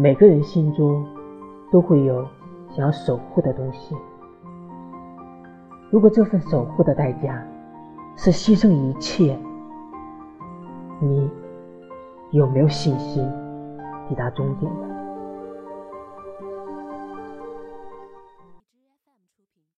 每个人心中都会有想要守护的东西。如果这份守护的代价是牺牲一切你有没有信心抵达终点呢